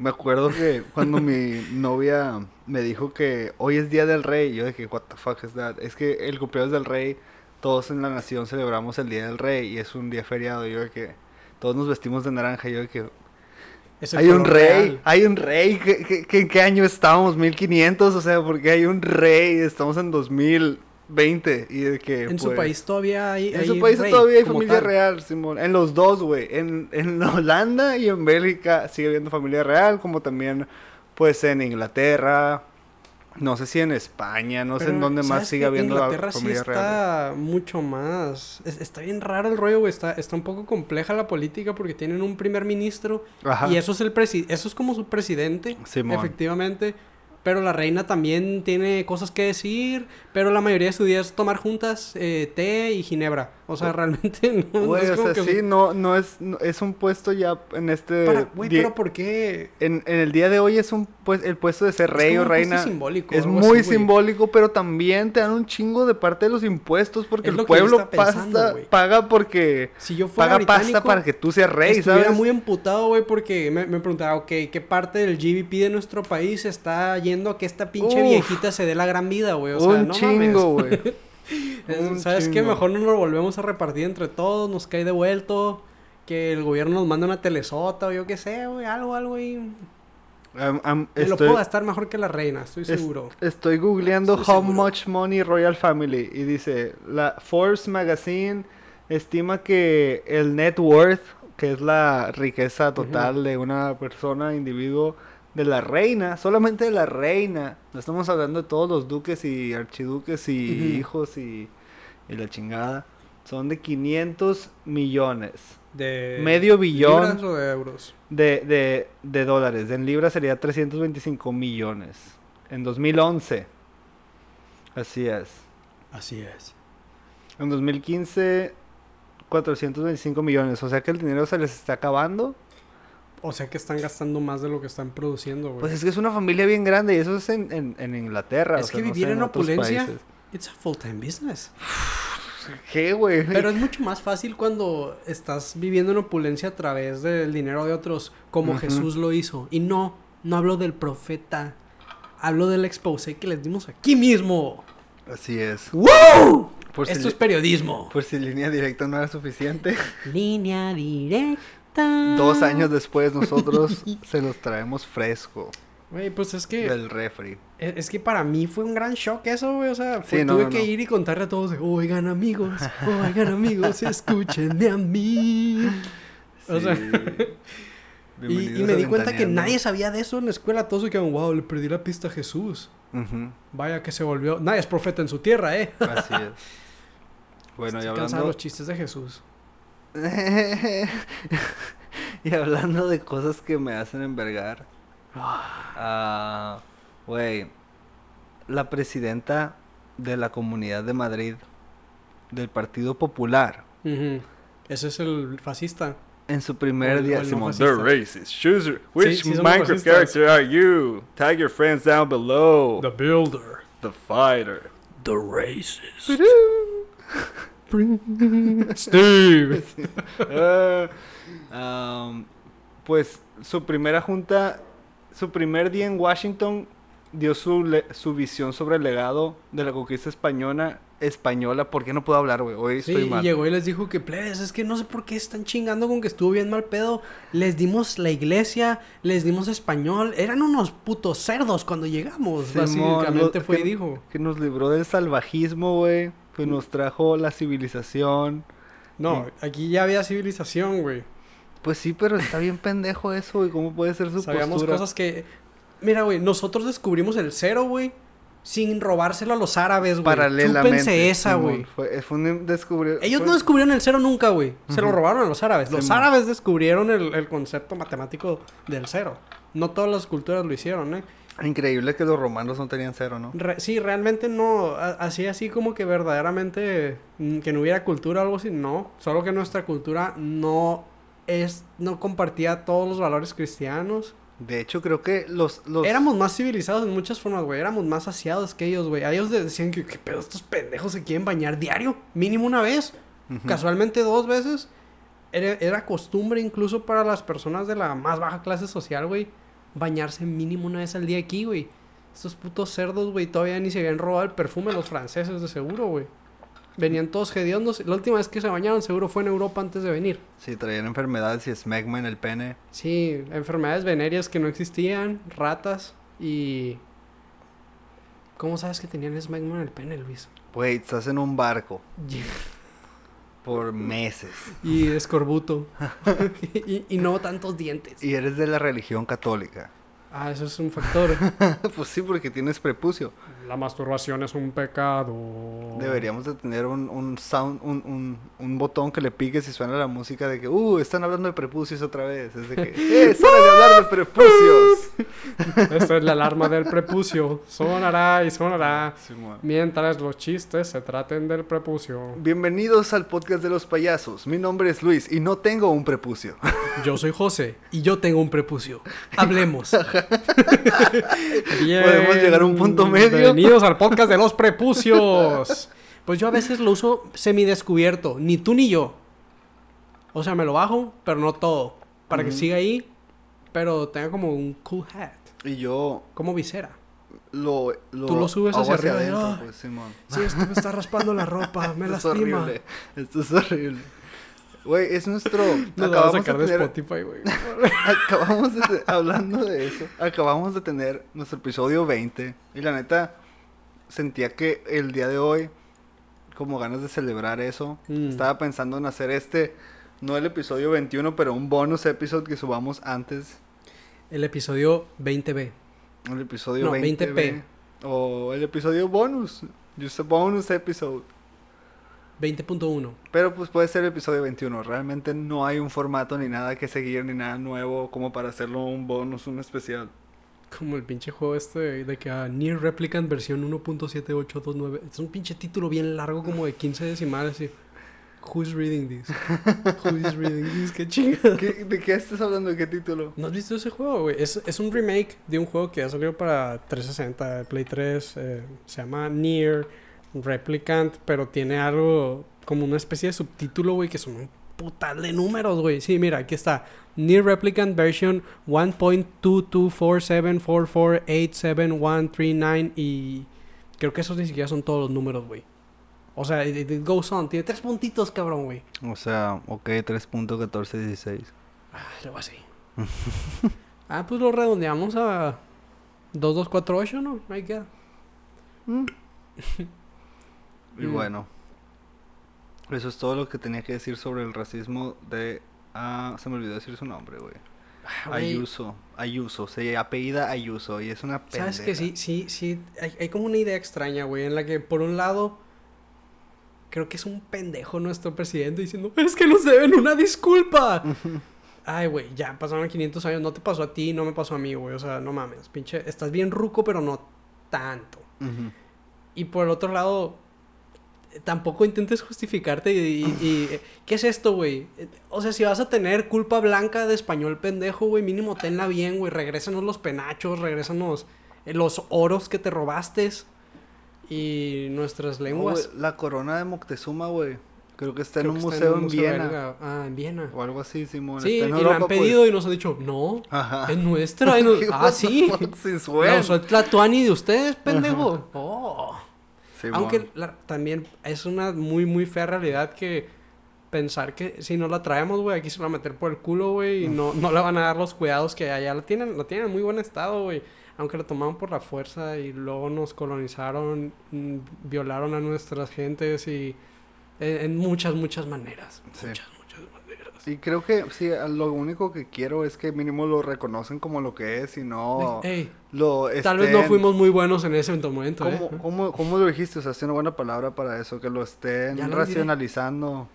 Me acuerdo que cuando mi novia me dijo que hoy es Día del Rey, yo dije, what the fuck is that? Es que el cumpleaños del rey, todos en la nación celebramos el Día del Rey y es un día feriado. Yo de que todos nos vestimos de naranja. Yo de que hay un rey, real. hay un rey. ¿Qué, qué, qué- en qué año estamos? ¿1500? O sea, porque hay un rey. Estamos en 2020. Y de que, En su pues, país todavía hay. En hay su país rey todavía hay familia tal. real, Simón. En los dos, güey. En, en Holanda y en Bélgica sigue habiendo familia real, como también, pues, en Inglaterra. No sé si en España, no sé en dónde más ¿sabes sigue habiendo la Inglaterra sí familia real. está mucho más. es- está bien raro el rollo, güey. Está, está un poco compleja la política porque tienen un primer ministro Ajá. y eso es el presi eso es como su presidente, Simón. efectivamente. Pero la reina también tiene cosas que decir, pero la mayoría de sus días es tomar juntas eh, té y ginebra. O sea, realmente no, no es o como sea, que- sí, no, no es, no- es un puesto ya en este... Para- Güey, pero ¿por qué? en, en el día de hoy es un pues el puesto de ser Es rey como o reina simbólico, es muy así, güey. simbólico pero también te dan un chingo de parte de los impuestos porque Es el pueblo pensando, pasta- paga porque Si yo fuera paga pasta para que tú seas rey Estuviera sabes muy emputado, güey, porque me, me preguntaba, ok, ¿qué parte del GDP de nuestro país está yendo a que esta pinche Uf. viejita se dé la gran vida, güey? O sea, un no chingo mames. güey Es- ¿Sabes qué? Mejor no nos lo volvemos a repartir entre todos, nos cae devuelto, que el gobierno nos manda una telesota o yo qué sé, güey, algo, algo y... Am- Me lo estoy, puedo gastar mejor que la reina, estoy es- seguro. estoy googleando Estoy how seguro. much money royal family y dice la Forbes magazine estima que el net worth que es la riqueza total de una persona individuo de la reina, solamente de la reina. No estamos hablando de todos los duques y archiduques y hijos y, y la chingada. Son de 500 millones De medio billón. ¿Libras o de euros? de, de, de dólares. En libras sería 325 millones. En 2011. Así es. Así es. En 2015, 425 millones. O sea que el dinero se les está acabando. O sea que están gastando más de lo que están produciendo, güey. Pues es que es una familia bien grande y eso es en, en, en Inglaterra. Es o sea, que no vivir sé, en opulencia-. It's a full-time business. ¿Qué, güey? Pero es mucho más fácil cuando estás viviendo en opulencia a través del dinero de otros, como. Jesús lo hizo. Y no, no hablo del profeta. Hablo del expose que les dimos aquí mismo. Así es. ¡Wow! Por si, Esto es periodismo. por si línea directa no era suficiente. Línea directa. Dos años después nosotros se los traemos fresco Güey, pues es que... del refri. Es es que para mí fue un gran shock eso, güey. O sea, fue- Sí, no, tuve no, que no. ir y contarle a todos de, oigan amigos, oigan amigos, escúchenme a mí. O sea. Y, y me di cuenta que nadie sabía de eso en la escuela. Todos se quedaron, wow, le perdí la pista a Jesús. Vaya que se volvió. Nadie es profeta en su tierra, ¿eh? Así es. Bueno, y Estoy de hablando... los chistes de Jesús. y hablando de cosas que me hacen envergar. ah, Güey, la presidenta de la Comunidad de Madrid del Partido Popular Ujú. Ese es el fascista. en su primer el- día el no Simón, fascista. "They're racist. Choose which Sí, sí Minecraft character are you? Tag your friends down below. The Builder. The fighter. The Racist. Steve. Ah, um, pues su primera junta, su primer día en Washington dio su, su visión sobre el legado de la conquista española. Española, ¿por qué no puedo hablar, güey? Hoy Sí, estoy y mal. llegó y les dijo que, plebes, es que no sé por qué están chingando con que estuvo bien mal pedo. Les dimos la iglesia, les dimos español. Eran unos putos cerdos cuando llegamos. Simón, Básicamente lo- fue y dijo. Que nos libró del salvajismo, güey. Que nos trajo la civilización. No, aquí ya había civilización, güey. Pues sí, pero está bien pendejo eso, güey. ¿Cómo puede ser su Sabíamos postura? cosas que... Mira, güey, nosotros descubrimos el cero, güey. Sin robárselo a los árabes, güey. Paralelamente. Chúpense esa, güey. Fue, fue un descubrir... Ellos fue- no descubrieron el cero nunca, güey. Se lo robaron a los árabes. Los árabes descubrieron el, el concepto matemático del cero. No todas las culturas lo hicieron, ¿eh? Increíble que los romanos no tenían cero, ¿no? Re- sí, realmente no. Así, así como que verdaderamente mm, que no hubiera cultura o algo así. No. Solo que nuestra cultura no es. No compartía todos los valores cristianos. De hecho, creo que los... los... Éramos más civilizados en muchas formas, güey. Éramos más saciados que ellos, güey. A ellos les decían que, ¿qué pedo? Estos pendejos se quieren bañar diario. Mínimo una vez. Casualmente dos veces. Era, era costumbre incluso para las personas de la más baja clase social, güey. Bañarse mínimo una vez al día aquí, güey. Estos putos cerdos, güey, todavía ni se habían robado el perfume los franceses, de seguro, güey. Venían todos hediondos. La última vez que se bañaron seguro fue en Europa antes de venir. Sí, traían enfermedades y smegma en el pene. Sí, enfermedades venéreas que no existían, ratas y... ¿Cómo sabes que tenían smegma en el pene, Luis? Güey, estás en un barco por meses. y escorbuto. y, y no tantos dientes. Y eres de la religión católica. Ah, eso es un factor. pues sí, porque tienes prepucio. La masturbación es un pecado. Deberíamos de tener un, un sound, un, un, un botón que le piques y suena la música de que, uh, están hablando de prepucios otra vez. Es de que, ¡eh, es hora de hablar de prepucios! Esta es la alarma del prepucio. Sonará y sonará. Mientras los chistes se traten del prepucio. Bienvenidos al podcast de los payasos. Mi nombre es Luis y no tengo un prepucio. Yo soy José y yo tengo un prepucio. Hablemos. Podemos llegar a un punto medio. Bienvenidos al podcast de los prepucios. Pues yo a veces lo uso semidescubierto, ni tú ni yo. O sea, me lo bajo, pero no todo. Para que siga ahí, pero tenga como un cool hat. Y yo Como visera. lo, lo Tú lo subes hago hacia arriba adentro, pues, Simón. Sí, esto me está raspando la ropa, me Esto es lastima. horrible. Esto es horrible. Güey, es nuestro... Nos lo vamos a acabamos sacar de de tener- Spotify, güey. Acabamos de, hablando de eso, acabamos de tener nuestro episodio 20 y la neta sentía que el día de hoy, como ganas de celebrar eso, Mm. estaba pensando en hacer este, no el episodio 21, pero un bonus episode que subamos antes, El episodio 20B. el episodio No, 20 20p. o el episodio bonus, just a bonus episode. 20.1. Pero pues puede ser el episodio 21. Realmente no hay un formato ni nada que seguir ni nada nuevo como para hacerlo un bonus, un especial. Como el pinche juego este de que a Near Replicant versión 1.7829. Es un pinche título bien largo como de 15 decimales y... Who's reading this? Who's reading this? Qué chingada. ¿Qué- ¿De qué estás hablando? ¿De qué título? ¿No has visto ese juego, güey? Es, es un remake de un juego que ya salió para 360, Play 3. eh, se llama Near Replicant, pero tiene algo como una especie de subtítulo, güey, que son un putal de números, güey. Sí, mira, aquí está. Near Replicant version 1.2244744871139 y creo que esos ni siquiera son todos los números, güey. O sea, it, it goes on. Tiene tres puntitos, cabrón, güey. O sea, ok, 3.1416. Ah, algo así. ah, pues lo redondeamos a 2248, ¿no? Ahí queda. Y Mm. bueno, eso es todo lo que tenía que decir sobre el racismo de... Ah, se me olvidó decir su nombre, güey. Ah, güey, Ayuso. Ayuso. Se apellida Ayuso y es una pendeja. ¿Sabes que sí, sí, sí? Hay, hay como una idea extraña, güey, en la que por un lado creo que es un pendejo nuestro presidente diciendo, es que nos deben una disculpa. Ay, güey, ya pasaron 500 años, no te pasó a ti, no me pasó a mí, güey, o sea, no mames, pinche, estás bien ruco, pero no tanto. Y por el otro lado, tampoco intentes justificarte y, y- y, ¿qué es esto, güey? O sea, si vas a tener culpa blanca de español pendejo, güey, mínimo tenla bien, güey. Regrésanos los penachos, regrésanos eh, los oros que te robaste y nuestras No, lenguas. güey, la corona de Moctezuma, güey. Creo que está Creo en un museo en, Viena. Ah, en Viena. O algo así, Simón. Sí, está y en la Europa, han pues. pedido y nos han dicho, no, Ajá. es nuestra. y nos- ah, sí. usó el Tlatuani de ustedes, pendejo. Oh. Aunque la- también es una muy, muy fea realidad que pensar que si no la traemos, güey, aquí se la van a meter por el culo, güey, y no, no le van a dar los cuidados que allá la tienen, la tienen en muy buen estado, güey. Aunque la tomaron por la fuerza y luego nos colonizaron, mm, violaron a nuestras gentes y en, en muchas, muchas maneras. Sí. Muchas, muchas maneras. Y creo que sí, lo único que quiero es que mínimo lo reconocen como lo que es y no Ey, lo tal vez no fuimos muy buenos en ese momento, ¿eh? ¿Cómo, cómo, cómo lo dijiste? O sea, es una buena palabra para eso, que lo estén Ya lo racionalizando.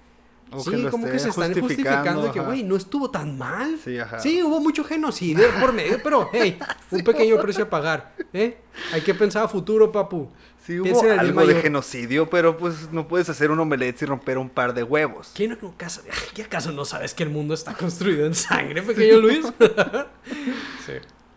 O Sí, que como que se están justificando que, güey, no estuvo tan mal. Sí, ajá. Sí, hubo mucho genocidio por medio, pero hey, un pequeño precio a pagar, ¿eh? Hay que pensar a futuro, papu. Sí hubo Piensa algo de mayor. genocidio, pero pues no puedes hacer un omelette sin romper un par de huevos. ¿Quién no, acaso, ¿Qué acaso no sabes que el mundo está construido en sangre, pequeño Luis? sí,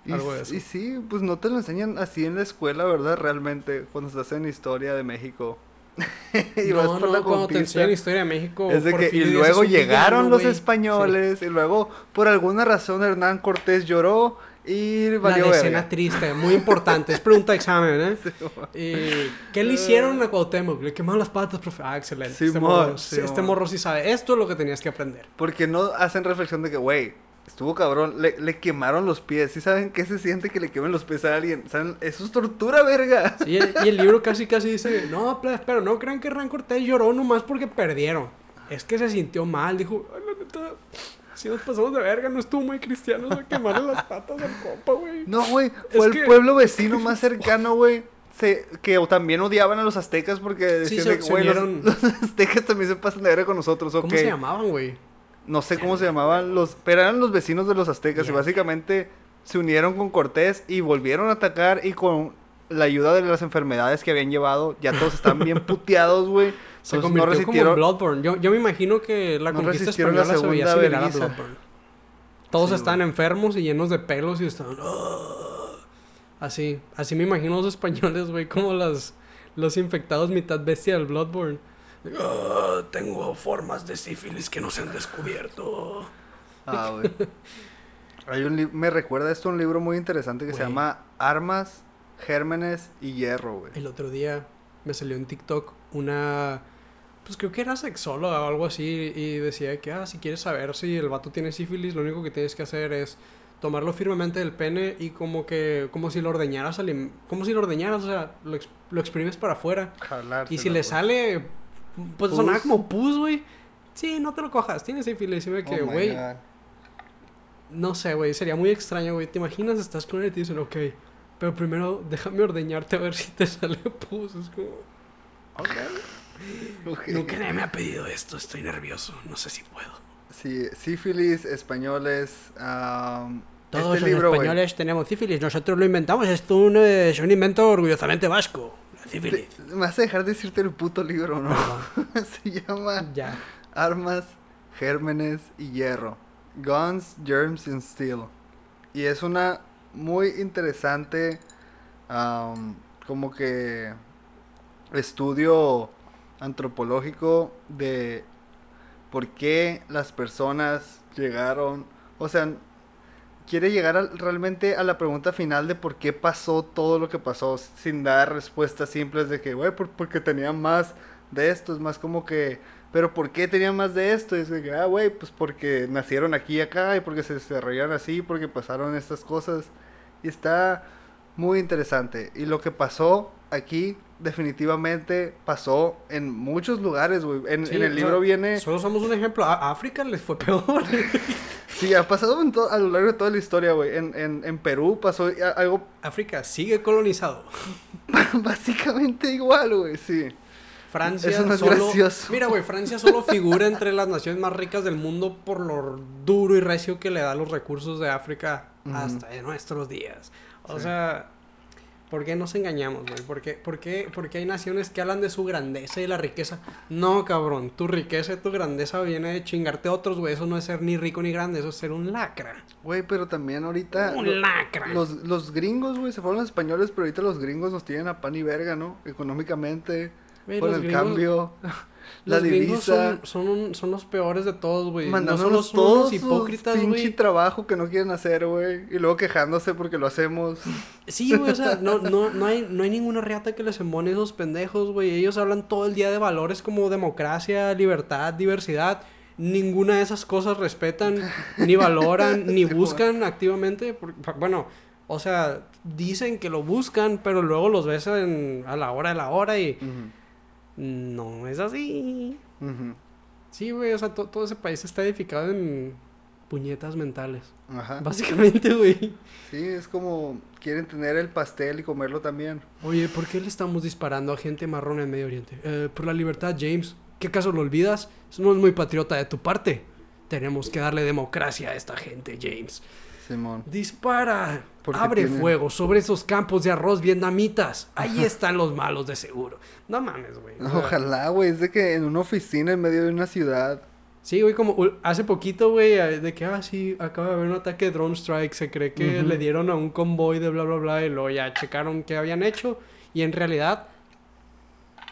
Y, algo de eso. y sí, pues no te lo enseñan así en la escuela, ¿verdad? Realmente, cuando estás en historia de México. y vas no, por no, la cuando te enseñan historia de México. Es de que, y luego llegaron los güey. españoles, y luego, por alguna razón, Hernán Cortés lloró, Y La valió escena verga. triste, muy importante. Es pregunta de examen, ¿eh? Y, ¿Qué le hicieron a Cuauhtémoc? Le quemaron las patas, profe. Ah, excelente. este, Simón, morro, Simón. este morro sí sabe. Esto es lo que tenías que aprender. Porque no hacen reflexión de que, güey, estuvo cabrón, le, le quemaron los pies. ¿Sí saben qué se siente que le quemen los pies a alguien? ¿Saben? Eso es tortura, verga. Sí, y el- y el libro casi casi dice, no, pero no crean que Hernán Cortés lloró nomás porque perdieron. Es que se sintió mal, dijo, "Ay, la neta, si nos pasamos de verga, no estuvo muy cristiano a quemarle las patas al compa, güey. No, güey, Es fue el que- pueblo vecino más cercano, güey. se- Que también odiaban a los aztecas porque Sí, decían se- de que, se güey, los, aztecas también se pasan de verga con nosotros, ok. ¿Cómo se llamaban, güey? No sé cómo se llamaban los, pero eran los vecinos de los aztecas y básicamente se unieron con Cortés y volvieron a atacar y con la ayuda de las enfermedades que habían llevado, ya todos están bien puteados, güey. Se convirtió no como en resistieron. Bloodborne. Yo, yo me imagino que la No conquista resistieron la española se veía similar a vergüenza. Bloodborne. Todos Sí, estaban güey. enfermos y llenos de pelos y estaban... "Ah". Así, así me imagino los españoles, güey, como las, los infectados mitad bestia del Bloodborne. "Ah, tengo formas de sífilis que no se han descubierto. Ah, güey. Hay un me recuerda esto a un libro muy interesante que se llama Armas, Gérmenes y Hierro, güey. El otro día me salió en TikTok una... Pues creo que era sexóloga o algo así y decía que, ah, si quieres saber si el vato tiene sífilis, lo único que tienes que hacer es tomarlo firmemente del pene y como que, como si lo ordeñaras, como si lo ordeñaras, o sea, lo, ex- lo exprimes para afuera. Y si le sale, pues Pus. sonaba como pus, güey. Sí, no te lo cojas, tienes sífilis. Y me Oh güey, no sé, güey, sería muy extraño, güey. ¿Te imaginas? Estás con él y te dicen, ok, pero primero déjame ordeñarte a ver si te sale pus. Es como, nunca nadie me ha pedido esto, estoy nervioso, no sé si puedo. Sí, sífilis, españoles. am, Todos este los libro, güey, españoles tenemos sífilis, nosotros lo inventamos, es un, eh, es un invento orgullosamente vasco. Te- me vas a dejar de decirte el puto libro, ¿no? se llama Ya. Armas, Gérmenes y Hierro. Guns, Germs and Steel. Y es una muy interesante como que estudio antropológico de por qué las personas llegaron, o sea, quiere llegar al- realmente a la pregunta final de por qué pasó todo lo que pasó sin dar respuestas simples de que, güey, por- porque tenían más de esto, es más como que, pero ¿por qué tenían más de esto? Y es que, ah, güey, pues porque nacieron aquí y acá y porque se desarrollaron así, porque pasaron estas cosas. Y está muy interesante. Y lo que pasó aquí definitivamente pasó en muchos lugares, güey. En, Sí, en el libro viene... Solo somos un ejemplo. A África les fue peor. Sí, ha pasado en a lo largo de toda la historia, güey. En, en, en Perú pasó algo África sigue colonizado. básicamente igual, güey, sí. Francia Eso no es solo... gracioso. Mira, güey, Francia solo figura entre las naciones más ricas del mundo por lo duro y recio que le da los recursos de África Ujú. hasta en nuestros días. O Sí. sea, ¿por qué nos engañamos, güey? ¿Por qué, por, qué, por qué hay naciones que hablan de su grandeza y la riqueza? No, cabrón, tu riqueza y tu grandeza viene de chingarte a otros, güey. Eso no es ser ni rico ni grande, eso es ser un lacra. Güey, pero también ahorita... lo- Un lacra. Los, los gringos, güey, se fueron los españoles, pero ahorita los gringos nos tienen a pan y verga, ¿no? Económicamente, Güey, con el gringos- cambio, la divisa, son, son, un- son los peores de todos, güey. No mandándonos son todos unos hipócritas, pinche güey. trabajo que no quieren hacer, güey, y luego quejándose porque lo hacemos. Sí, güey, o sea, no, no, no, hay, no hay ninguna riata que les embone esos pendejos, güey. Ellos hablan todo el día de valores como democracia, libertad, diversidad. Ninguna de esas cosas respetan, ni valoran, ni buscan activamente. bueno, o sea, dicen que lo buscan, pero luego los ves en- a la hora de la hora y no es así. Sí, güey, o sea, to- todo ese país está edificado en puñetas mentales. Ajá. Básicamente, güey. Sí, es como quieren tener el pastel y comerlo también. Oye, ¿por qué le estamos disparando a gente marrón en Medio Oriente? Eh, por la libertad, James. ¿Qué acaso lo olvidas? Eso no es muy patriota de tu parte. Tenemos que darle democracia a esta gente, James. Simón. Dispara. Porque Abre fuego sobre esos campos de arroz vietnamitas. Ahí están los malos de seguro. No mames, güey. Ojalá, güey, es de que en una oficina en medio de una ciudad. Sí, güey, como hace poquito, güey, eh, de que, ah, sí, acaba de haber un ataque de drone strike. Se cree que le dieron a un convoy de bla, bla, bla. Y luego ya checaron qué habían hecho. Y en realidad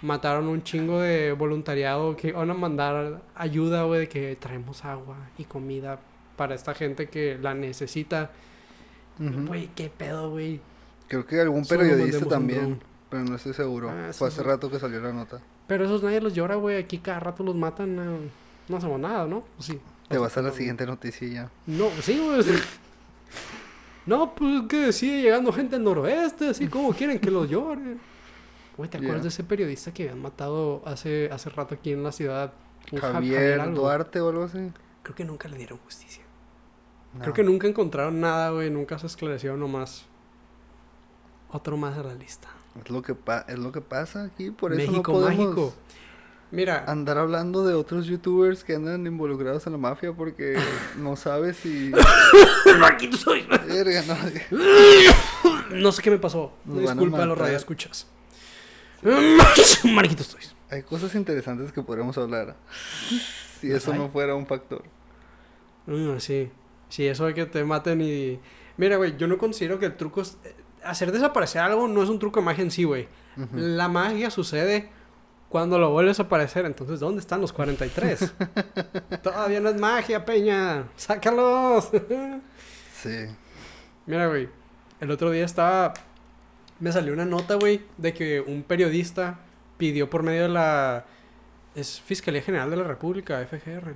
mataron un chingo de voluntariado que iban a mandar ayuda, güey, de que traemos agua y comida para esta gente que la necesita. Güey, qué pedo, güey. Creo que algún periodista también, pero no estoy seguro. Ah, Fue sí, hace rato que salió la nota. Pero esos nadie los llora, güey. Aquí cada rato los matan. No, no hacemos nada, ¿no? Sí. Te vas a la siguiente noticia ya. No, sí, güey. No, pues que sigue llegando gente al noroeste, así como quieren que los lloren. Güey, ¿te acuerdas de ese periodista que habían matado hace, hace rato aquí en la ciudad? Javier algo. Duarte o algo así. Creo que nunca le dieron justicia. No. Creo que nunca encontraron nada, güey. Nunca se esclareció nomás. Otro más a la lista. Es lo que, pa- es lo que pasa aquí, por eso México no podemos mágico. Mira, andar hablando de otros youtubers que andan involucrados en la mafia porque no sabes si... Marquito soy. Verga, no. No sé qué me pasó. Nos Disculpa a los radioescuchas. Marquito estoy. Hay cosas interesantes que podríamos hablar. Si ¿Las eso hay? no fuera un factor. Mm, sí. Sí, eso de que te maten y... Mira, güey, yo no considero que el truco es... eh, Hacer desaparecer algo no es un truco de magia en sí, güey. La magia sucede cuando lo vuelves a aparecer. Entonces, ¿dónde están los 43? Todavía no es magia, peña. ¡Sácalos! Sí. Mira, güey. El otro día estaba... Me salió una nota, güey, de que un periodista pidió por medio de la... Es Fiscalía General de la República, FGR.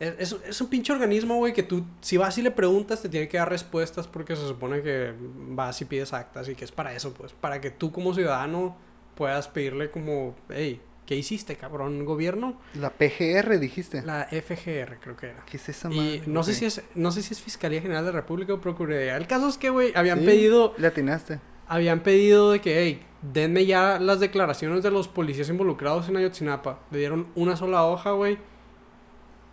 Es, es, un pinche organismo, güey, que tú, si vas y le preguntas, te tiene que dar respuestas porque se supone que vas y pides actas y que es para eso, pues. Para que tú como ciudadano puedas pedirle como, hey, ¿qué hiciste, cabrón, gobierno? La PGR dijiste. La FGR, creo que era. ¿Qué es esa Y madre? no sé si es, no sé si es Fiscalía General de la República o Procuraduría. El caso es que, güey, habían Sí, pedido, Le atinaste. habían pedido de que, hey, denme ya las declaraciones de los policías involucrados en Ayotzinapa. Le dieron una sola hoja, güey.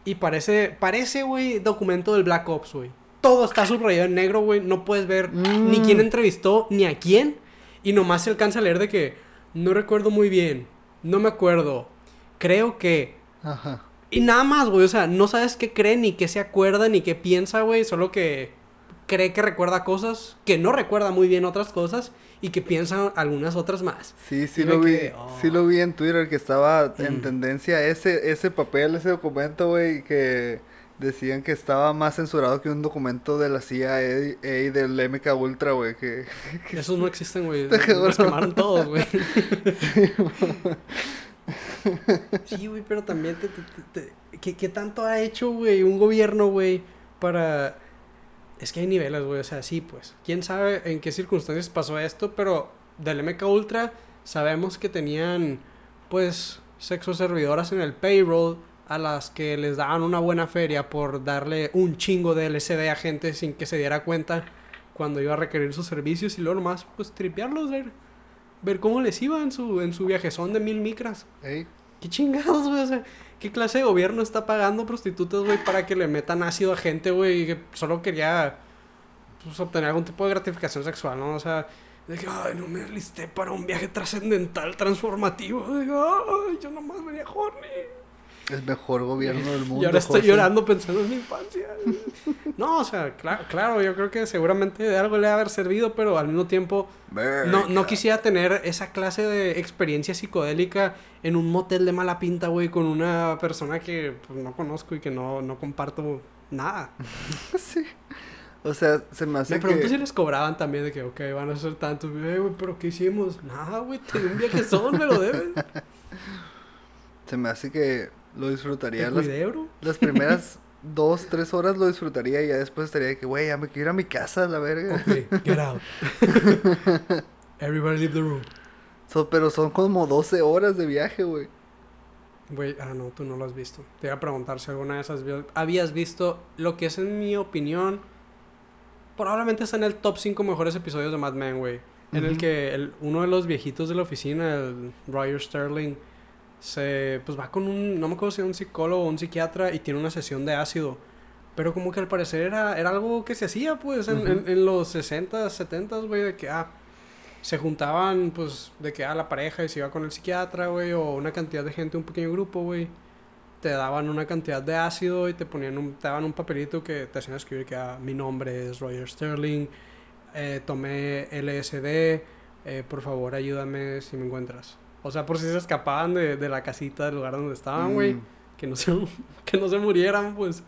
Y parece, parece, güey, documento del Black Ops, güey. Todo está subrayado en negro, güey. No puedes ver Mm. ni quién entrevistó, ni a quién. Y nomás se alcanza a leer de que no recuerdo muy bien. No me acuerdo. Creo que Ajá. y nada más, güey. O sea, no sabes qué cree, ni qué se acuerda, ni qué piensa, güey. Solo que cree que recuerda cosas, que no recuerda muy bien otras cosas y que piensa algunas otras más. Sí, sí lo vi. oh. Sí lo vi en Twitter que estaba en Mm. tendencia ese ese papel, ese documento, güey, que decían que estaba más censurado que un documento de la CIA y del MK Ultra, güey, que Esos no existen, güey. Los quemaron todos, güey. Sí, güey, pero también te, te- te- te- ¿qué, qué tanto ha hecho, güey, un gobierno, güey, para... Es que hay niveles, güey, o sea, sí, pues. ¿Quién sabe en qué circunstancias pasó esto? Pero del MK Ultra sabemos que tenían, pues, sexo servidoras en el payroll a las que les daban una buena feria por darle un chingo de LCD a gente sin que se diera cuenta cuando iba a requerir sus servicios y luego nomás, pues, tripearlos, ver, ver cómo les iba en su, en su viajezón de mil micras. Ey, ¿Qué chingados, güey? O sea, ¿qué clase de gobierno está pagando prostitutas, güey, para que le metan ácido a gente, güey, que solo quería pues, obtener algún tipo de gratificación sexual, ¿no? O sea, de que, ay, no me alisté para un viaje trascendental, transformativo. De ay, yo nomás venía horny. El mejor gobierno del mundo. Y ahora estoy José. llorando pensando en mi infancia. no, o sea, claro, claro, yo creo que seguramente de algo le ha haber servido, pero al mismo tiempo no, no quisiera tener esa clase de experiencia psicodélica en un motel de mala pinta, güey, con una persona que pues, no conozco y que no, no comparto nada. Sí. O sea, se me hace Me pregunto que... si les cobraban también de que, ok, van a ser tantos. Eh, güey, pero ¿qué hicimos? Nada, güey, te di un viajesón, me lo deben. Se me hace que lo disfrutaría las, las primeras dos, tres horas lo disfrutaría y ya después estaría de que, güey, ya me quiero ir a mi casa, la verga. Ok, get out. Everybody leave the room. So- pero son como 12 horas de viaje, güey. Güey, ah, no, tú no lo has visto. Te iba a preguntar si alguna has vi- habías visto lo que es, en mi opinión, probablemente está en el top 5 mejores episodios de Mad Men, güey. En el que el, uno de los viejitos de la oficina, el Roger Sterling, se pues va con un, no me acuerdo si era un psicólogo o un psiquiatra y tiene una sesión de ácido. Pero como que al parecer era, era algo que se hacía, pues, en, Ujú. en- en los 60s, 70s, güey, de que, ah, se juntaban, pues, de que, ah, la pareja y se iba con el psiquiatra, güey, o una cantidad de gente, un pequeño grupo, güey. Te daban una cantidad de ácido y te ponían un, te daban un papelito que te hacían escribir que, ah, mi nombre es Roger Sterling, eh, tomé LSD, eh, por favor ayúdame si me encuentras. O sea, por si se escapaban de, de la casita del lugar donde estaban, güey Mm. que no se, que no se murieran, pues.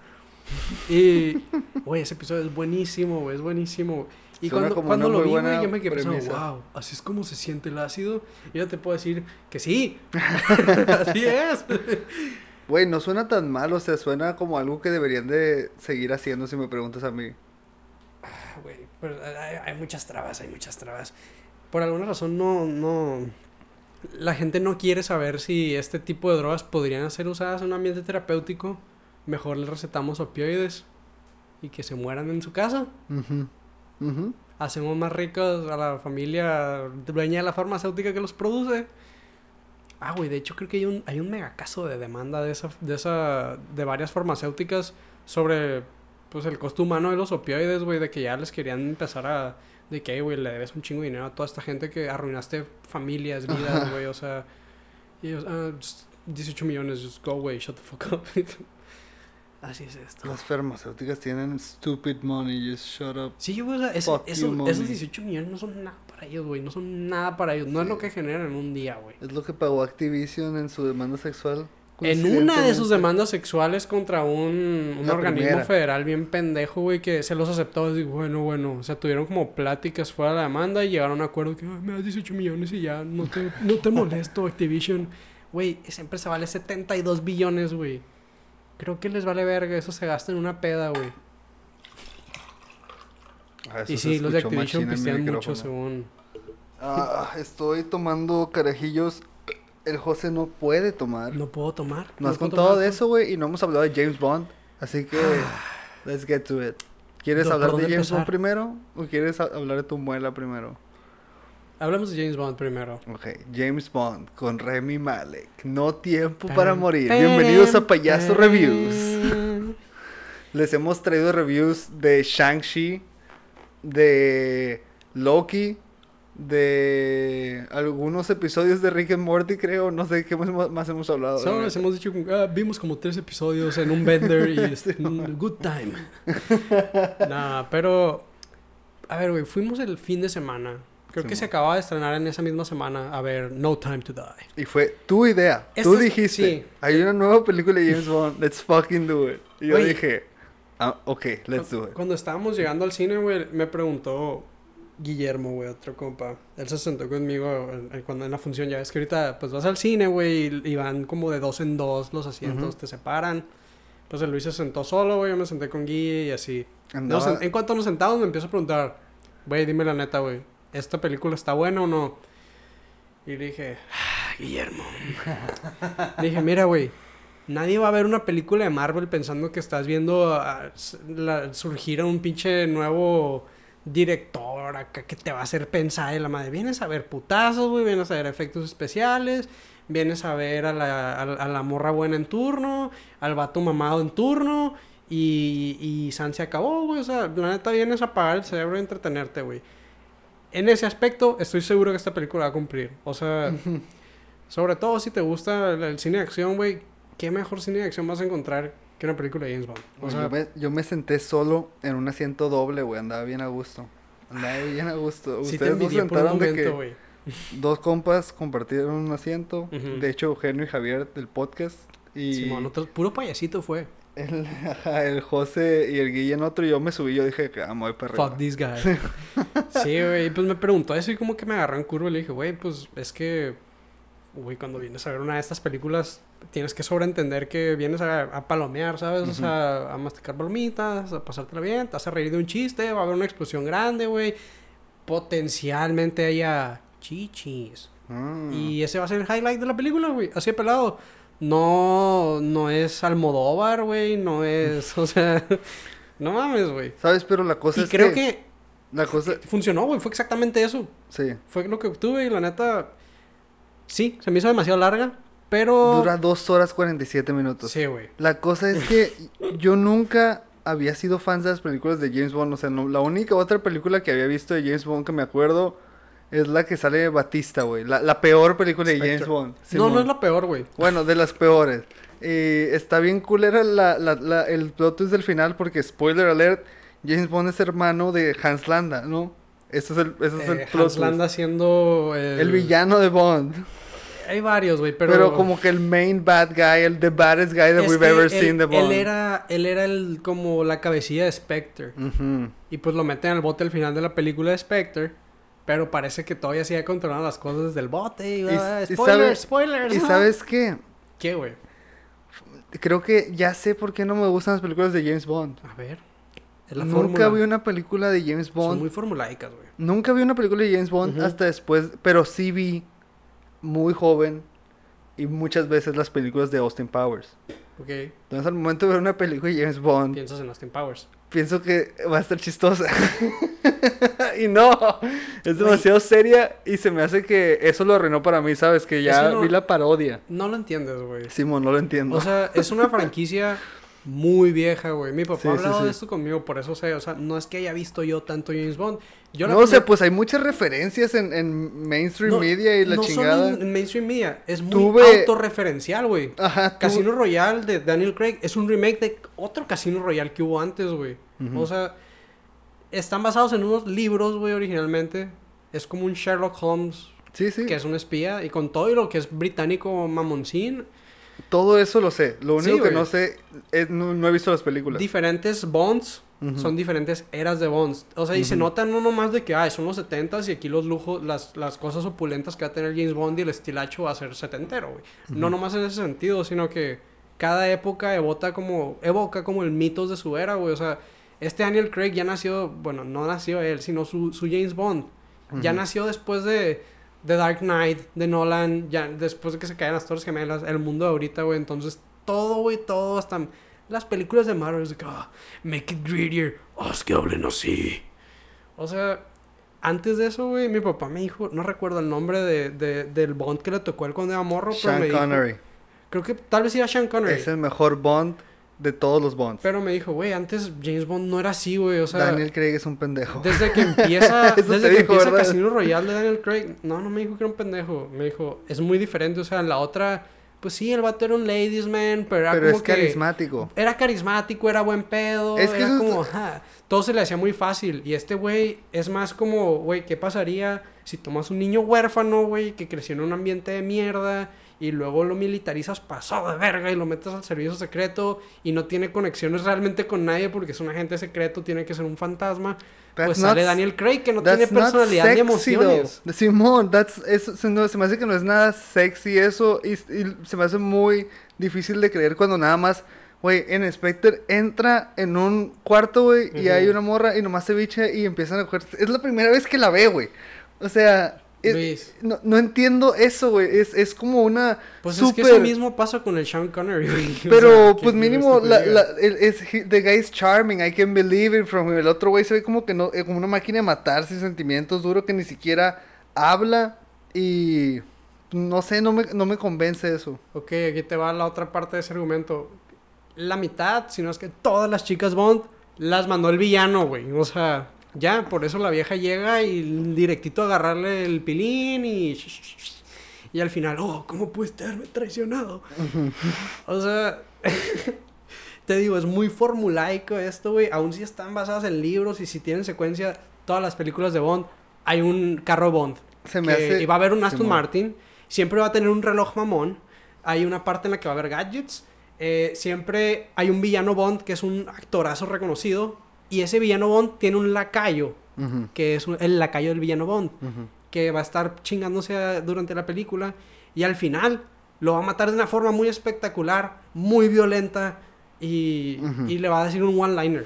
Y, güey, ese episodio es buenísimo, güey, es buenísimo. Y Suena cuando, cuando lo vi, güey, yo me quedé pensando, wow, así es como se siente el ácido. Y yo te puedo decir que sí. así es. Güey, no suena tan mal, o sea, suena como algo que deberían de seguir haciendo si me preguntas a mí. Ah, Güey, pero hay, hay muchas trabas, hay muchas trabas. Por alguna razón no, no... La gente no quiere saber si este tipo de drogas podrían ser usadas en un ambiente terapéutico. Mejor les recetamos opioides y que se mueran en su casa. Hacemos más ricos a la familia dueña de la farmacéutica que los produce. Ah, güey, de hecho creo que hay un, hay un mega caso de demanda de esa, de esa, de varias farmacéuticas sobre, pues, el costo humano de los opioides, güey, de que ya les querían empezar a, de que, "Ey, güey, le debes un chingo de dinero a toda esta gente que arruinaste familias, vidas, güey, o sea, y ellos, ah, just 18 millones, just go away, shut the fuck up. Así es esto. Las farmacéuticas tienen stupid money, just shut up. Sí, güey, o sea, Fuck eso- esos 18 millones no son nada para ellos, güey. No son nada para ellos. No es Sí. lo que generan en un día, güey. Es lo que pagó Activision en su demanda sexual. En una de sus demandas sexuales contra un, un organismo primera. federal bien pendejo, güey, que se los aceptó. Así, bueno, bueno. O sea, tuvieron como pláticas fuera de la demanda y llegaron a un acuerdo que "Ay, me das 18 millones y ya, no te, no te molesto, Activision. Güey, esa empresa vale 72 billones, güey. Creo que les vale verga. Eso se gasta en una peda, güey. Ah, Y sí, los de Activision pistean mucho, según. Ah, estoy tomando carajillos. El José no puede tomar. No puedo tomar. No has contado tomar, de eso, güey, y no hemos hablado de James Bond. Así que, let's get to it. ¿Quieres ¿Por hablar de James Bond primero o quieres hablar de tu muela primero? Hablamos de James Bond primero. Ok, James Bond con Remy Malek. No tiempo para morir. Bienvenidos a Payaso. Reviews. Les hemos traído reviews de Shang-Chi, de Loki, de algunos episodios de Rick and Morty, creo. No sé qué más, hemos hablado. Solo les hemos dicho, ah, vimos como tres episodios en un bender y good time. nah, pero, a ver, güey, fuimos el fin de semana. Creo que se acababa de estrenar en esa misma semana a ver No Time to Die. Y fue tu idea. Tú dijiste, sí. hay una nueva película de James Bond, let's fucking do it. Y yo dije, ah, ok, let's do it. Cuando estábamos llegando al cine, güey, me preguntó Guillermo, güey, otro compa. Él se sentó conmigo cuando en la función. Ya ves que ahorita, pues vas al cine, güey, y, van como de dos en dos los asientos, te separan. Pues el Luis se sentó solo, güey, yo me senté con Guille y así. Andaba- Nos en cuanto nos sentamos, me empiezo a preguntar, güey, dime la neta, güey, ¿esta película está buena o no? Y le dije, "Ah, Guillermo. le dije, mira, güey, nadie va a ver una película de Marvel pensando que estás viendo ah, la- surgir a un pinche nuevo director acá que te va a hacer pensar en la madre. Vienes a ver putazos, güey, vienes a ver efectos especiales, vienes a ver a la, a, a la morra buena en turno, al vato mamado en turno. Y, y San se acabó, güey. O sea, la neta vienes a apagar el cerebro y entretenerte, güey. En ese aspecto, estoy seguro que esta película va a cumplir. O sea, sobre todo si te gusta el, el cine de acción, güey. ¿Qué mejor cine de acción vas a encontrar que una película de James Bond? O Güey, sea, yo, me, yo me senté solo en un asiento doble, güey. Andaba bien a gusto. Andaba bien a gusto. sí te Ustedes un sentaron de que güey. dos compas compartieron un asiento. De hecho, Eugenio y Javier del podcast. Y Simón, otro- puro payasito fue. el, José y el Guille en otro. Y yo me subí. Yo dije, ah, voy para. Fuck this guy. sí, güey. Pues me preguntó eso y como que me agarró en curva y le dije, güey, pues es que, güey, cuando vienes a ver una de estas películas, tienes que sobreentender que vienes a, a palomear, ¿sabes? O sea, a masticar palomitas, a pasártela bien, te vas a reír de un chiste, va a haber una explosión grande, güey. Potencialmente haya chichis. Ah. Y ese va a ser el highlight de la película, güey. Así de pelado. No, no es Almodóvar, güey. No es, o sea, no mames, güey. ¿Sabes? Pero la cosa Y es creo que... que La cosa... funcionó, güey. Fue exactamente eso. Sí. Fue lo que obtuve y la neta. Sí, se me hizo demasiado larga. Pero. Dura dos horas 47 minutos. Sí, güey. La cosa es que yo nunca había sido fan de las películas de James Bond. O sea, no- la única otra película que había visto de James Bond que me acuerdo es la que sale Batista, güey. La, la peor película de James. Bond. No, Simón. no es la peor, güey. Bueno, de las peores. Y está bien culera la, la, la- el plot twist del final porque, spoiler alert, James Bond es hermano de Hans Landa, ¿no? Ese es el, ese es el Eh, Hans twist. Landa siendo el... El villano de Bond. Hay varios, güey, pero... Pero... como que el main bad guy, el the baddest guy that Es we've ever él, seen él Bond. era, él era el, como la cabecilla de Spectre. Y pues lo meten al bote al final de la película de Spectre. Pero parece que todavía sigue controlando las cosas desde el bote. Y, ah, y spoilers. ¿Y sabes qué? ¿Qué, güey? Creo que ya sé por qué no me gustan las películas de James Bond. A ver. La Nunca fórmula. vi una película de James Son Bond. muy formulaicas, güey. Nunca vi una película de James Bond hasta después, pero sí vi muy joven y muchas veces las películas de Austin Powers. Ok. Entonces al momento de ver una película de James Bond, Piensas en Austin Powers. pienso que va a estar chistosa. y no, es demasiado seria y se me hace que eso lo arruinó para mí, ¿sabes? Que ya Es que no- vi la parodia. No lo entiendes, güey. Simón, no lo entiendo. O sea, es una franquicia muy vieja, güey. Mi papá Sí, ha hablado sí. de esto conmigo, por eso sé. O sea, no es que haya visto yo tanto James Bond. Yo no, o sea, pues hay muchas referencias en, en mainstream no, media y la no chingada. solo en, mainstream media. Es muy Tuve- autorreferencial, güey. Ajá, tú- Casino Royale de Daniel Craig es un remake de otro Casino Royale que hubo antes, güey. O sea, están basados en unos libros, güey, originalmente. Es como un Sherlock Holmes Sí, sí. que es un espía y con todo y lo que es británico mamoncín, Todo eso lo sé. Lo Sí, único que no sé es no, no he visto las películas. diferentes Bonds son diferentes eras de Bonds. O sea, y se nota no nomás de que, ay, son los 70s y aquí los lujos, las, las cosas opulentas que va a tener James Bond y el estilacho va a ser setentero, güey. No nomás en ese sentido, sino que cada época evoca como, evoca como el mitos de su era, güey. O sea, este Daniel Craig ya nació, bueno, no nació él, sino su, su James Bond. Ya nació después de, de Dark Knight, de Nolan, ya después de que se caen las Torres Gemelas, el mundo de ahorita, güey. Entonces, todo, güey, todo, hasta las películas de Marvel, es de que, ah, make it greedier, haz que hablen así. O sea, antes de eso, güey, mi papá me dijo, no recuerdo el nombre de, de- del Bond que le tocó él cuando era morro, pero Sean me dijo, Connery. creo que tal vez era Sean Connery. Es el mejor Bond de todos los Bonds. Pero me dijo, güey, antes James Bond no era así, güey, o sea... Daniel Craig es un pendejo. Desde que empieza, desde que dijo, empieza ¿verdad? Casino Royale de Daniel Craig, no, no me dijo que era un pendejo, me dijo, es muy diferente, o sea, en la otra, pues sí, el vato era un ladies man, pero era Pero como es que carismático. era carismático, era buen pedo, Es que era eso es- como, ajá, todo se le hacía muy fácil, y este güey es más como, güey, ¿qué pasaría si tomas un niño huérfano, güey, que creció en un ambiente de mierda, y luego lo militarizas pasado de verga y lo metes al servicio secreto y no tiene conexiones realmente con nadie porque es un agente secreto, tiene que ser un fantasma. That's pues not sale Daniel Craig que no tiene personalidad ni emociones. though. Simón, that's, eso, se, no, se me hace que no es nada sexy eso. Y, y se me hace muy difícil de creer cuando nada más, güey, en Spectre entra en un cuarto, güey, y hay una morra y nomás se bicha y empiezan a coger. Es la primera vez que la ve, güey. O sea, es- no, no entiendo eso, güey. Es, es como una. Pues es que eso mismo pasa con el Sean Connery, güey. O Pero, sea, ¿qué pues mínimo, que te la, la- el, es, he- the guy is charming, I can believe it from him. El otro güey se ve como que no, eh, como una máquina de matar sin sentimientos, duro que ni siquiera habla y no sé, no me, no me convence eso. Ok, aquí te va la otra parte de ese argumento. La mitad, si no es que todas las chicas Bond las mandó el villano, güey. O sea, ya, por eso la vieja llega y directito a agarrarle el pilín y... Y al final, oh, ¿cómo pudiste haberme traicionado? o sea, te digo, es muy formulaico esto, güey. Aún si están basadas en libros y si tienen secuencia, todas las películas de Bond, hay un carro Bond. Se me que- hace- Y va a haber un Aston Simón. Martin. Siempre va a tener un reloj mamón. Hay una parte en la que va a haber gadgets. Eh, siempre hay un villano Bond que es un actorazo reconocido. Y ese villano Bond tiene un lacayo, que es un- el lacayo del villano Bond, que va a estar chingándose a- durante la película. Y al final lo va a matar de una forma muy espectacular, muy violenta. Y, y le va a decir un one-liner.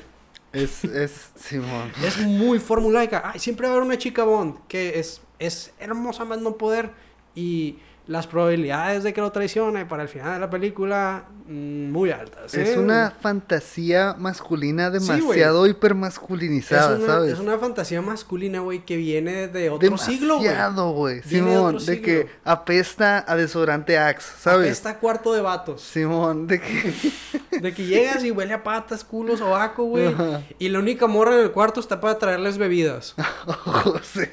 Es, es, Simón. Es muy formulaica. Ay, siempre va a haber una chica Bond que es, es hermosa más no poder. Y las probabilidades de que lo traicione para el final de la película, mm, muy altas. Es ¿eh? una fantasía masculina Sí, demasiado Es hipermasculinizada, una, ¿sabes? es una fantasía masculina, güey, que viene de otro siglo, güey. Demasiado, güey. De Simón, otro de que apesta a desodorante Axe, ¿sabes? Está cuarto de vatos. Simón, de que... De que llegas y huele a patas, culos, sobaco, güey. Ajá. Y la única morra en el cuarto está para traerles bebidas. José.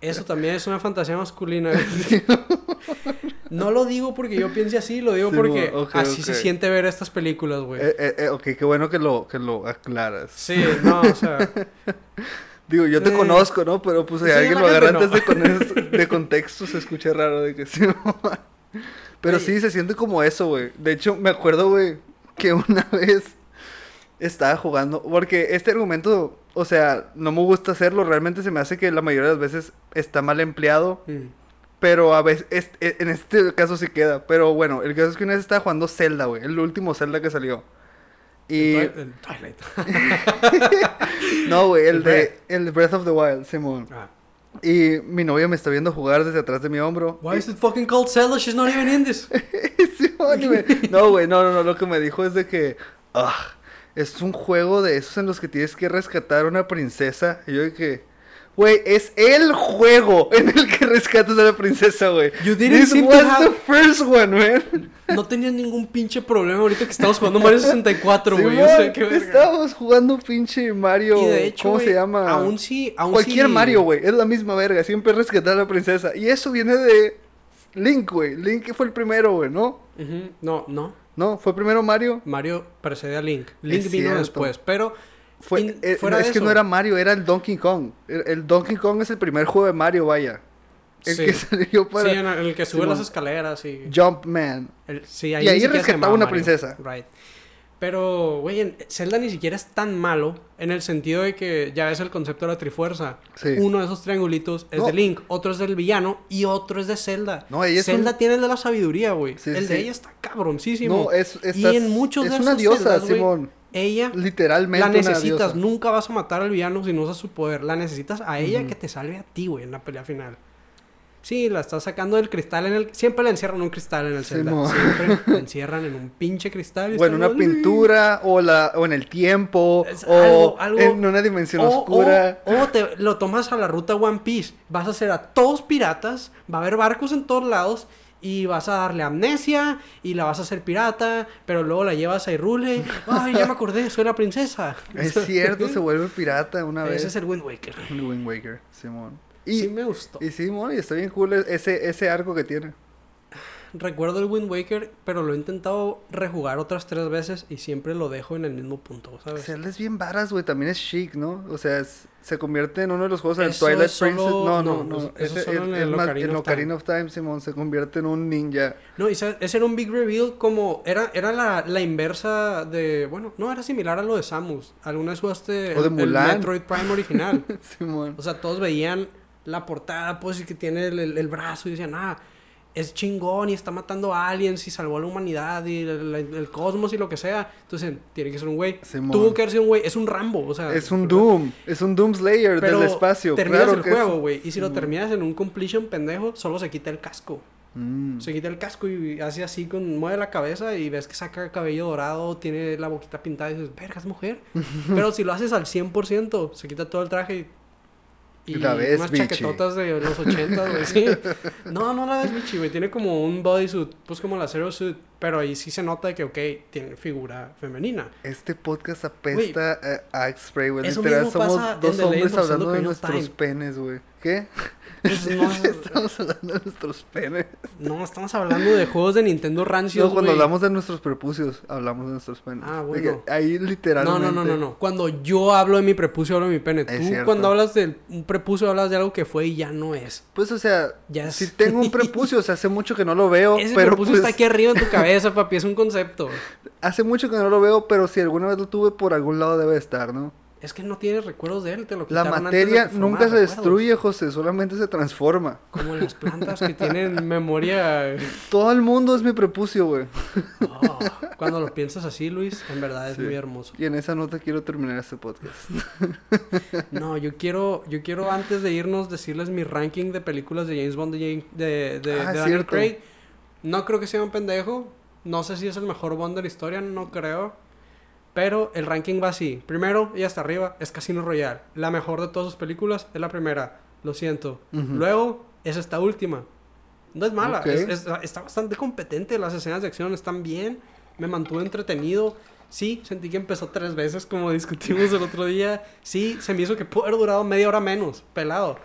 Eso también es una fantasía masculina. no lo digo porque yo piense así, lo digo Sí, porque así se siente ver estas películas, güey. Eh, eh, eh, ok, qué bueno que lo, que lo aclaras. Sí, no, o sea, Digo, yo te Eh. conozco, ¿no? Pero pues si Sí, alguien lo agarra antes de, con- de contexto, se escucha raro de que sí. Pero sí, se siente como eso, güey. De hecho, me acuerdo, güey, que una vez estaba jugando. Porque este argumento, o sea, no me gusta hacerlo. Realmente se me hace que la mayoría de las veces está mal empleado. Mm. Pero a veces, es- e- en este caso sí queda. Pero bueno, el caso es que una vez estaba jugando Zelda, güey. El último Zelda que salió. Y. El, Twi- el Twilight. No, güey, el El de. El Breath of the Wild, Simón. Ah. Y mi novia me está viendo jugar desde atrás de mi hombro. Why is it fucking called Zelda? She's not even in this. Me- No, güey, no, no, no. Lo que me dijo es de que. Ah, es un juego de esos en los que tienes que rescatar a una princesa. Y yo de que. Güey, es el juego en el que rescatas a la princesa, güey. You didn't This was have- the first one, man. No tenías ningún pinche problema ahorita que estamos jugando Mario 64, güey. Yo Simón, sé qué estábamos jugando pinche Mario. Y de hecho, ¿Cómo se llama? Aún sí, aún Cualquier sí- Mario, güey. Es la misma verga. Siempre rescatar a la princesa. Y eso viene de Link, güey. Link fue el primero, güey, ¿no? No, no. No, fue primero Mario. Mario precede a Link. Link Es vino cierto. después, pero Fue, in- eh, fuera no, es de que eso- no era Mario, era el Donkey Kong. El, el Donkey Kong es el primer juego de Mario, vaya. El Sí. que salió para Sí, en el, que sube las escaleras y... Jumpman. el- sí, Y ahí ahí siquiera se rescataba una Mario. princesa. Right. Pero, güey, Zelda ni siquiera es tan malo en el sentido de que ya ves el concepto de la trifuerza. Sí. Uno de esos triangulitos es No. de Link, otro es del villano y otro es de Zelda. No, ella es Zelda un- tiene el de la sabiduría, güey. Sí, el de ella está cabroncísimo. No, es, y estás- en muchos es de una esos diosa, Zeldas, Simón. Ella Literalmente la necesitas, nunca vas a matar al villano si no usas su poder. La necesitas a ella que te salve a ti, güey, en la pelea final. Sí, la estás sacando del cristal en el... Siempre la encierran en un cristal en el Zelda. Siempre la encierran en un pinche cristal. y O en está una pintura, o, la, o en el tiempo, Es o algo- algo- en una dimensión O, oscura. o- o te lo tomas a la ruta One Piece. Vas a hacer a todos piratas, va a haber barcos en todos lados y vas a darle amnesia y la vas a hacer pirata, pero luego la llevas a Irule. Ay, ya me acordé, soy la princesa. Es cierto, se vuelve pirata una vez. Ese es el Wind Waker. El Wind Waker, Simón. Y, Sí me gustó. y Simón, y está bien cool ese, ese arco que tiene. Recuerdo el Wind Waker, pero lo he intentado rejugar otras tres veces y siempre lo dejo en el mismo punto, ¿sabes? Zelda es bien varas, güey. También es chic, ¿no? O sea, es- se convierte en uno de los juegos del Twilight solo- Princess. No, no, no, no. Ese- solo en el Ocarina of Time. of Time, Simón, se convierte en un ninja. No, y sabes, ese era un big reveal como... Era, era la, la inversa de... Bueno, no, era similar a lo de Samus. Alguna vez jugaste O de el, el Mulan. Metroid Prime original. Simón. o sea, todos veían la portada, pues, y que tiene el, el- el brazo y decían, ah, es chingón y está matando a aliens y salvó a la humanidad y el, cosmos y lo que sea. Entonces, tiene que ser un güey. Tuvo que sido un güey. Es un Rambo, o sea... Es un Doom. Es un Doom Slayer Pero del espacio. terminas claro el juego, güey. Y si lo Simón. terminas en un completion pendejo, solo se quita el casco. Mm. Se quita el casco y hace así con mueve la cabeza y ves que saca el cabello dorado, tiene la boquita pintada y dices, verga, es mujer. Pero si lo haces al 100%, se quita todo el traje y, y La ves, unas bichi. chaquetotas de los 80, güey, sí. No, no la ves, bichi, güey. Tiene como un bodysuit, pues como la Zero Suit, pero ahí sí se nota que, ok, tiene figura femenina. Este podcast apesta a, a X-Spray, güey. Literal, somos dos hombres hablando de nuestros Time. penes, güey. ¿Qué? Pues no, Estamos hablando de nuestros penes. no, estamos hablando de juegos de Nintendo rancios, No, cuando hablamos de nuestros prepucios, hablamos de nuestros penes. Ah, bueno. ahí No, literalmente. no, no, no, no. Cuando yo hablo de mi prepucio, hablo de mi pene. Es Tú, cierto. cuando hablas de un prepucio, hablas de algo que fue y ya no es. Pues, o sea, Ya es- si tengo un prepucio, o sea, hace mucho que no lo veo, Ese pero prepucio pues, está aquí arriba en tu cabeza, papi. Es un concepto. hace mucho que no lo veo, pero si alguna vez lo tuve, por algún lado debe estar, ¿no? Es que no tienes recuerdos de él. Te lo La quitaron antes de materia nunca se destruye, José, solamente se transforma. Como las plantas que tienen memoria. Todo el mundo es mi prepucio, güey. Oh, cuando lo piensas así, Luis, en verdad es Sí. muy hermoso. Y en esa nota quiero terminar este podcast. No, yo quiero, yo quiero antes de irnos decirles mi ranking de películas de James Bond de, James- de, de, Ah, de Daniel cierto. Craig. No creo que sea un pendejo. No sé si es el mejor Bond de la historia, no creo. Pero el ranking va así. Primero y hasta arriba es Casino Royale. La mejor de todas sus películas es la primera. Lo siento. Luego es esta última. No es mala. Ok. es- es- está bastante competente. Las escenas de acción están bien. Me mantuvo entretenido. Sí, sentí que empezó tres veces como discutimos el otro día. Sí, se me hizo que pudo haber durado media hora menos, pelado.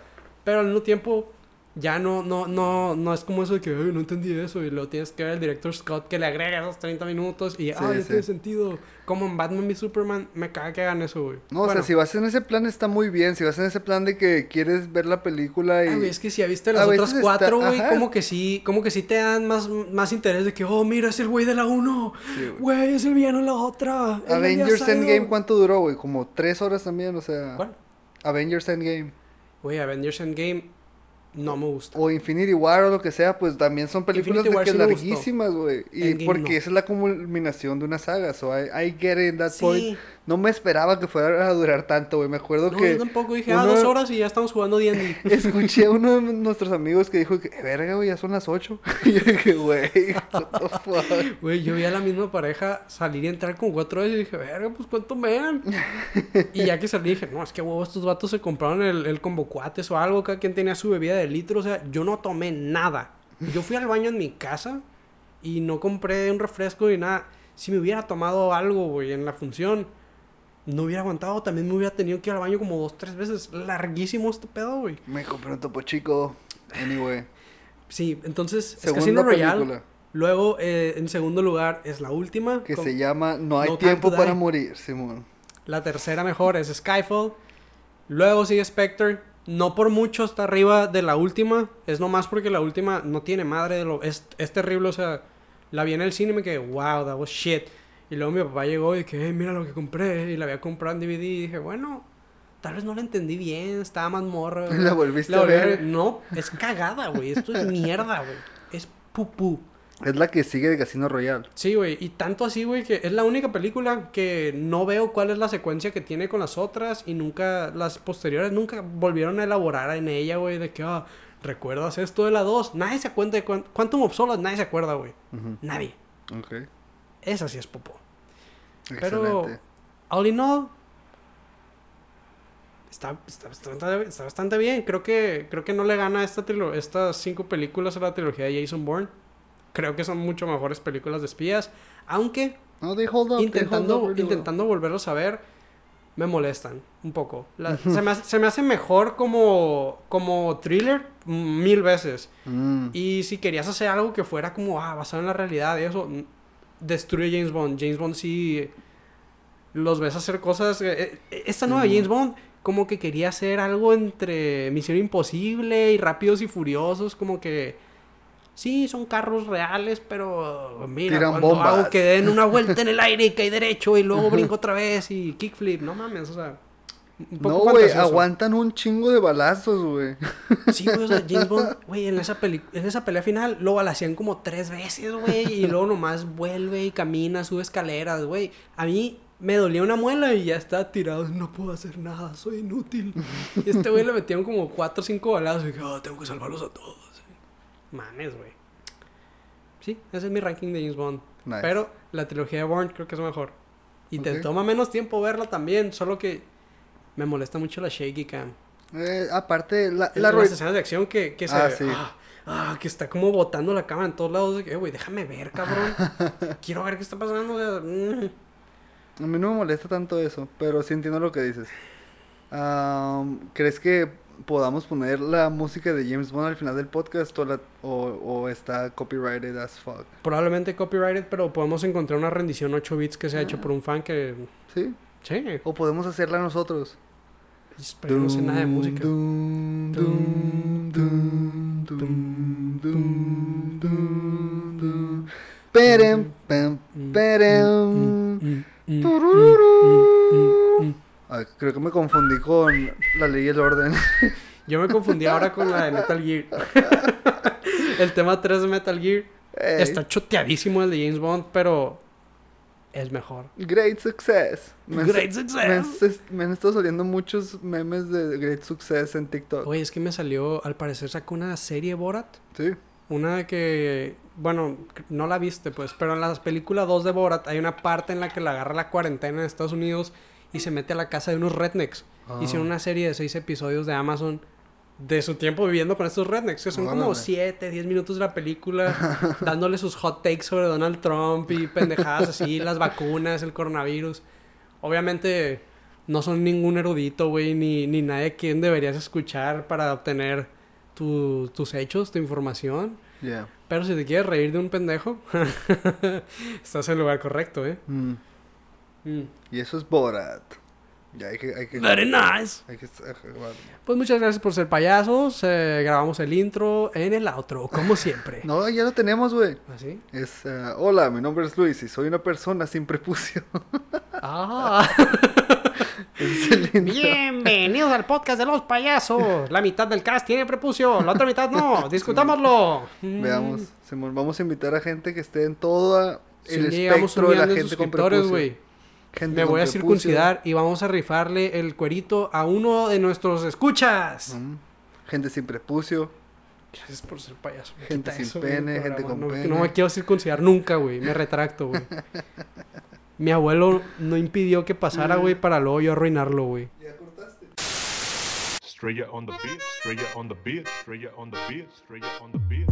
Pero al mismo tiempo ya no, no, no, no es como eso de que, "Ay, no entendí eso, y luego tienes que ver al director Scott que le agrega esos 30 minutos y, ah, ya sí. tiene sentido. Como en Batman v Superman, me caga que hagan eso, güey. No, o sea, si vas en ese plan está muy bien. Si vas en ese plan de que quieres ver la película y... ah, güey, es que si ya viste A las otras cuatro, güey, como que sí, como que sí te dan más, más interés de que, oh, mira, es el güey de la uno. Güey. Es el villano en la otra. el Avengers Asylum". Endgame, ¿cuánto duró, güey? Como tres horas también, o sea... ¿Cuál? Avengers Endgame. Güey, Avengers Endgame no me gusta. O Infinity War o lo que sea, pues también son películas de que sí larguísimas, güey. Y Endgame porque no. esa es la culminación de una saga. So I, I get it in that Sí. point. No me esperaba que fuera a durar tanto, güey. Me acuerdo No, que yo tampoco dije, ah, dos horas y ya estamos jugando D&D. escuché a uno de nuestros amigos que dijo que, verga, güey, ya son las 8. y yo dije, güey. Güey, yo vi a la misma pareja salir y entrar con cuatro veces y dije, verga, pues cuánto me dan. y ya que salí dije, no, es que huevo, estos vatos se compraron el, el combo cuates o algo, cada quien tenía su bebida de litro, o sea, yo no tomé nada. Yo fui al baño en mi casa y no compré un refresco ni nada. Si me hubiera tomado algo, güey, en la función, no hubiera aguantado, también me hubiera tenido que ir al baño como dos, tres veces. Larguísimo este pedo, güey. Me compré un topo chico. Anyway. Sí, entonces, es Segunda Casino Royale. película. Luego, eh, en segundo lugar, es la última. Que con- se llama No hay No tiempo para morir, Simón. La tercera mejor es Skyfall. Luego sigue Spectre. No por mucho está arriba de la última. Es nomás porque la última no tiene madre. De lo, es, es terrible. O sea, la vi en el cine y me quedé, wow, that was shit. Y luego mi papá llegó y que, "Eh, mira lo que compré. Y la había comprado en DVD. Y dije, bueno, tal vez no la entendí bien. Estaba más morra. La volviste La a ver. No, es cagada, güey. Esto es mierda, güey. Es pupú. Es la que sigue de Casino Royale. Sí, güey, y tanto así, güey, que es la única película que no veo cuál es la secuencia que tiene con las otras y nunca, las posteriores nunca volvieron a elaborar en ella, güey, de que, ah, ¿recuerdas esto de la 2? Nadie se acuerda de Quantum of Solace, nadie se acuerda, güey. Nadie. Ok. Esa sí es popó. Excelente. Pero, all in all, está, está, bastante, está bastante bien. Creo que, creo que no le gana esta estas cinco películas a la trilogía de Jason Bourne. Creo que son mucho mejores películas de espías. Aunque No, they hold up. intentando, well. intentando volverlos a ver, me molestan un poco. La- se, me hace, se me hace mejor como, como thriller mil veces. Mm. Y si querías hacer algo que fuera como ah, basado en la realidad, eso destruye James Bond. James Bond sí los ves hacer cosas. eh, eh, esta nueva. James Bond como que quería hacer algo entre Misión Imposible y Rápidos y Furiosos, como que sí, son carros reales, pero mira, Tiran cuando bombas. hago que den una vuelta en el aire y cae derecho y luego brinco otra vez y kickflip, no mames, o sea, un No, güey, aguantan un chingo de balazos, güey. Sí, güey, o sea, James Bond, güey, en esa, peli en esa pelea final lo balacean como tres veces, güey, y luego nomás vuelve y camina, sube escaleras, güey. A mí me dolía una muela y ya está tirado, no puedo hacer nada, soy inútil. Y este güey le metieron como cuatro o cinco balazos y dije, ah, tengo que salvarlos a todos. Mames, güey. Sí, ese es mi ranking de James Bond. Nice. Pero la trilogía de Bourne creo que es mejor. Y te toma menos tiempo verla también, solo que me molesta mucho la shaky cam. Eh, aparte, la, la las escenas de acción que, que se Ah, sí. ah, ah, que está como botando la cámara en todos lados. de que, "Eh, güey, déjame ver, cabrón. Quiero ver qué está pasando. mm. A mí no me molesta tanto eso, pero sí entiendo lo que dices. Am, ¿Crees que podamos poner la música de James Bond al final del podcast o, la- o, o está copyrighted as fuck? Probablemente copyrighted, pero podemos encontrar una rendición 8 bits que se ha hecho por un fan que... ¿Sí? Sí, ¿O podemos hacerla nosotros? Pero yo no sé nada de música. Ay, creo que me confundí con la ley y el orden. Yo me confundí ahora con la de Metal Gear. el tema 3 de Metal Gear Ey, está choteadísimo el de James Bond, pero es mejor. Great success. Me Great success. me han estado saliendo muchos memes de Great Success en TikTok. Oye, es que me salió, al parecer sacó una serie Borat. Sí. Una de que, bueno, no la viste pues, pero en la película 2 de Borat hay una parte en la que la agarra la cuarentena en Estados Unidos y se mete a la casa de unos rednecks. Ah. Hicieron una serie de seis episodios de Amazon de su tiempo viviendo con estos rednecks, que son como Órale. 7, 10 minutos de la película, dándole sus hot takes sobre Donald Trump y pendejadas así, las vacunas, el coronavirus. Obviamente no son ningún erudito, güey, ni, ni nadie a quien deberías escuchar para obtener tu- tus hechos, tu información. Pero si te quieres reír de un pendejo, estás en el lugar correcto, ¿eh? Mm. Mm. Y eso es Borat. Ya hay que... Hay que, Very nice. hay que acabar. Pues muchas gracias por ser payasos. eh, grabamos el intro en el outro, como siempre. No, ya lo tenemos, güey. ¿Así? Es, eh, hola, mi nombre es Luis y soy una persona sin prepucio. Ah. Bienvenidos al podcast de los payasos. La mitad del cast tiene prepucio, la otra mitad no. Discutámoslo. Mm. Veamos, vamos a invitar a gente que esté en todo el a espectro de la gente con prepucio. güey. Gente Me voy a prepucio. circuncidar y vamos a rifarle el cuerito a uno de nuestros escuchas. Mm. Gente sin prepucio. Gracias por ser payaso. Me Gente sin eso, pene, gente con no, pene. No me quiero circuncidar nunca, güey. Me retracto, güey. Mi abuelo no impidió que pasara, güey, para luego yo arruinarlo, güey. ¿Ya cortaste? Straight on the beat, straight on the beat, straight on the beat, straight on the beat.